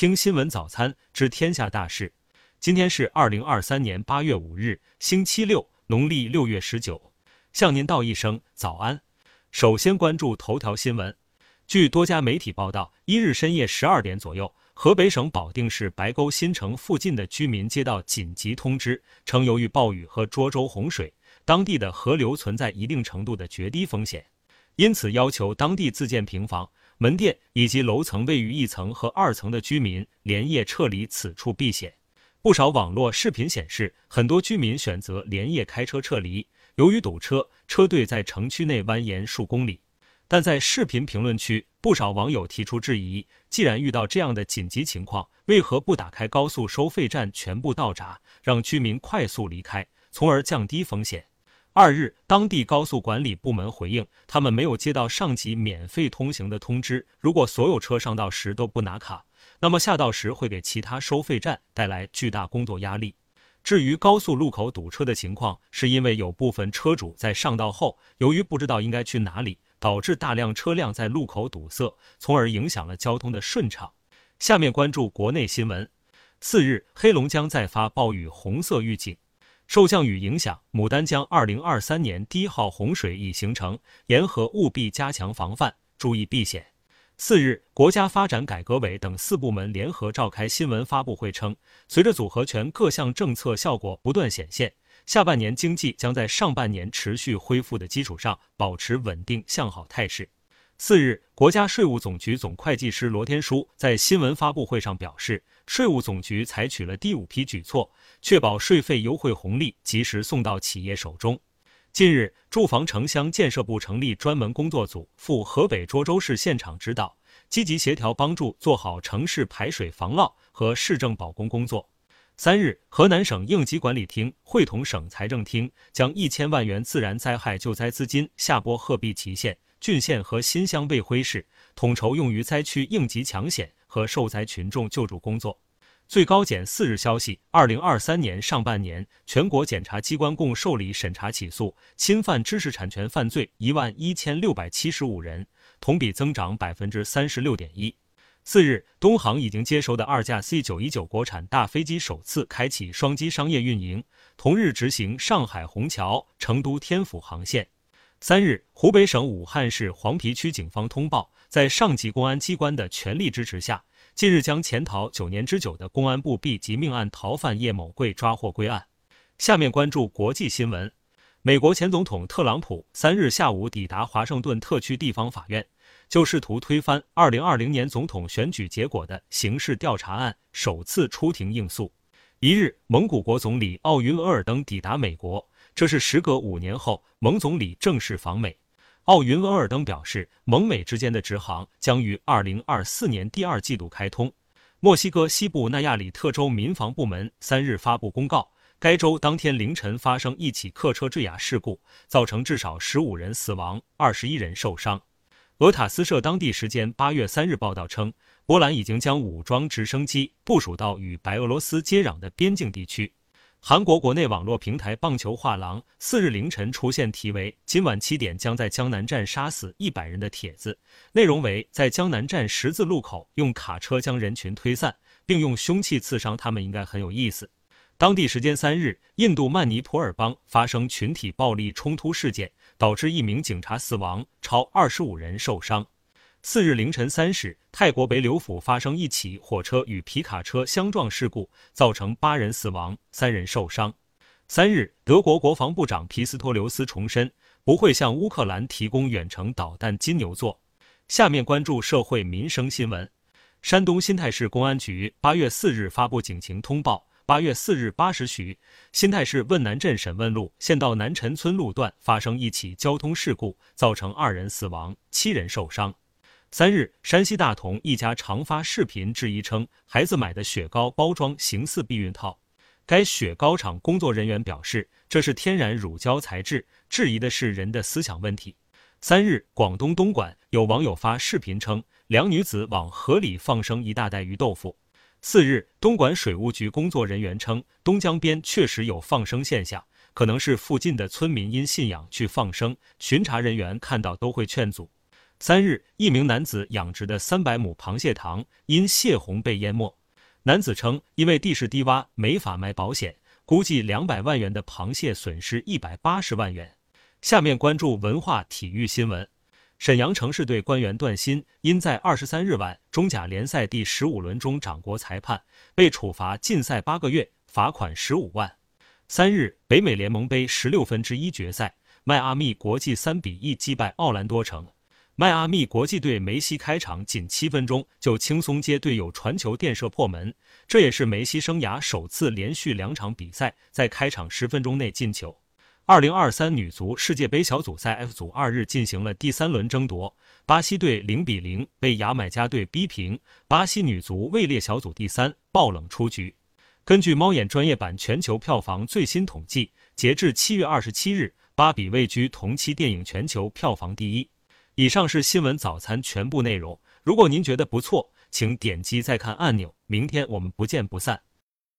听新闻早餐知天下大事。今天是二零二三年八月五日，星期六，农历六月十九。向您道一声早安。首先关注头条新闻。据多家媒体报道，一日深夜十二点左右，河北省保定市白沟新城附近的居民接到紧急通知，称由于暴雨和涿州洪水，当地的河流存在一定程度的决堤风险，因此要求当地自建平房。门店以及楼层位于一层和二层的居民连夜撤离此处避险。不少网络视频显示，很多居民选择连夜开车撤离。由于堵车，车队在城区内蜿蜒数公里。但在视频评论区，不少网友提出质疑：既然遇到这样的紧急情况，为何不打开高速收费站全部到闸，让居民快速离开，从而降低风险？二日，当地高速管理部门回应，他们没有接到上级免费通行的通知。如果所有车上道时都不拿卡，那么下道时会给其他收费站带来巨大工作压力。至于高速路口堵车的情况，是因为有部分车主在上道后，由于不知道应该去哪里，导致大量车辆在路口堵塞，从而影响了交通的顺畅。下面关注国内新闻。四日，黑龙江再发暴雨红色预警。受降雨影响，牡丹江2023年第一号洪水已形成，沿河务必加强防范，注意避险。四日，国家发展改革委等四部门联合召开新闻发布会称，随着组合拳各项政策效果不断显现，下半年经济将在上半年持续恢复的基础上保持稳定向好态势。四日，国家税务总局总会计师罗天舒在新闻发布会上表示，税务总局采取了第五批举措，确保税费优惠红利及时送到企业手中。近日，住房城乡建设部成立专门工作组，赴河北涿州市现场指导，积极协调帮助做好城市排水防涝和市政保供工作。三日，河南省应急管理厅会同省财政厅，将一千万元自然灾害救灾资金下拨鹤壁祁县。郡县和新乡卫辉市统筹用于灾区应急抢险和受灾群众救助工作。最高检四日消息，二零二三年上半年，全国检察机关共受理审查起诉侵犯知识产权犯罪一万一千六百七十五人，同比增长百分之三十六点一。四日，东航已经接收的二架 C 九一九国产大飞机首次开启双机商业运营，同日执行上海虹桥、成都天府航线。三日，湖北省武汉市黄陂区警方通报，在上级公安机关的全力支持下，近日将潜逃九年之久的公安部 B 级命案逃犯叶某贵抓获归案。下面关注国际新闻。美国前总统特朗普三日下午抵达华盛顿特区地方法院，就试图推翻二零二零年总统选举结果的刑事调查案首次出庭应诉。一日，蒙古国总理奥云额尔登抵达美国。这是时隔五年后，蒙总理正式访美。奥云额尔登表示，蒙美之间的直航将于二零二四年第二季度开通。墨西哥西部纳亚里特州民防部门三日发布公告，该州当天凌晨发生一起客车坠崖事故，造成至少十五人死亡，二十一人受伤。俄塔斯社当地时间八月三日报道称，波兰已经将武装直升机部署到与白俄罗斯接壤的边境地区。韩国国内网络平台棒球画廊四日凌晨出现题为“今晚七点将在江南站杀死一百人”的帖子，内容为在江南站十字路口用卡车将人群推散，并用凶器刺伤他们，应该很有意思。当地时间三日，印度曼尼普尔邦发生群体暴力冲突事件，导致一名警察死亡，超二十五人受伤。四日凌晨三时，泰国北柳府发生一起火车与皮卡车相撞事故，造成八人死亡，三人受伤。三日，德国国防部长皮斯托留斯重申不会向乌克兰提供远程导弹“金牛座”。下面关注社会民生新闻。山东新泰市公安局八月四日发布警情通报：八月四日八时许，新泰市汶南镇沈汶路县道南陈村路段发生一起交通事故，造成二人死亡，七人受伤。三日，山西大同一家常发视频质疑称，孩子买的雪糕包装形似避孕套。该雪糕厂工作人员表示，这是天然乳胶材质，质疑的是人的思想问题。三日，广东东莞有网友发视频称，两女子往河里放生一大袋鱼豆腐。四日，东莞水务局工作人员称，东江边确实有放生现象，可能是附近的村民因信仰去放生，巡查人员看到都会劝阻。三日，一名男子养殖的三百亩螃蟹塘因泄洪被淹没。男子称，因为地势低洼，没法买保险，估计两百万元的螃蟹损失一百八十万元。下面关注文化体育新闻。沈阳城市队官员段鑫因在二十三日晚中甲联赛第十五轮中掌掴裁判，被处罚禁赛八个月，罚款十五万。三日，北美联盟杯十六分之一决赛，迈阿密国际三比一击败奥兰多城。迈阿密国际队梅西开场仅七分钟就轻松接队友传球垫射破门，这也是梅西生涯首次连续两场比赛在开场十分钟内进球。二零二三女足世界杯小组赛 F 组二日进行了第三轮争夺，巴西队零比零被牙买加队逼平，巴西女足位列小组第三，爆冷出局。根据猫眼专业版全球票房最新统计，截至七月二十七日，《芭比》位居同期电影全球票房第一。以上是新闻早餐全部内容。如果您觉得不错，请点击再看按钮。明天我们不见不散。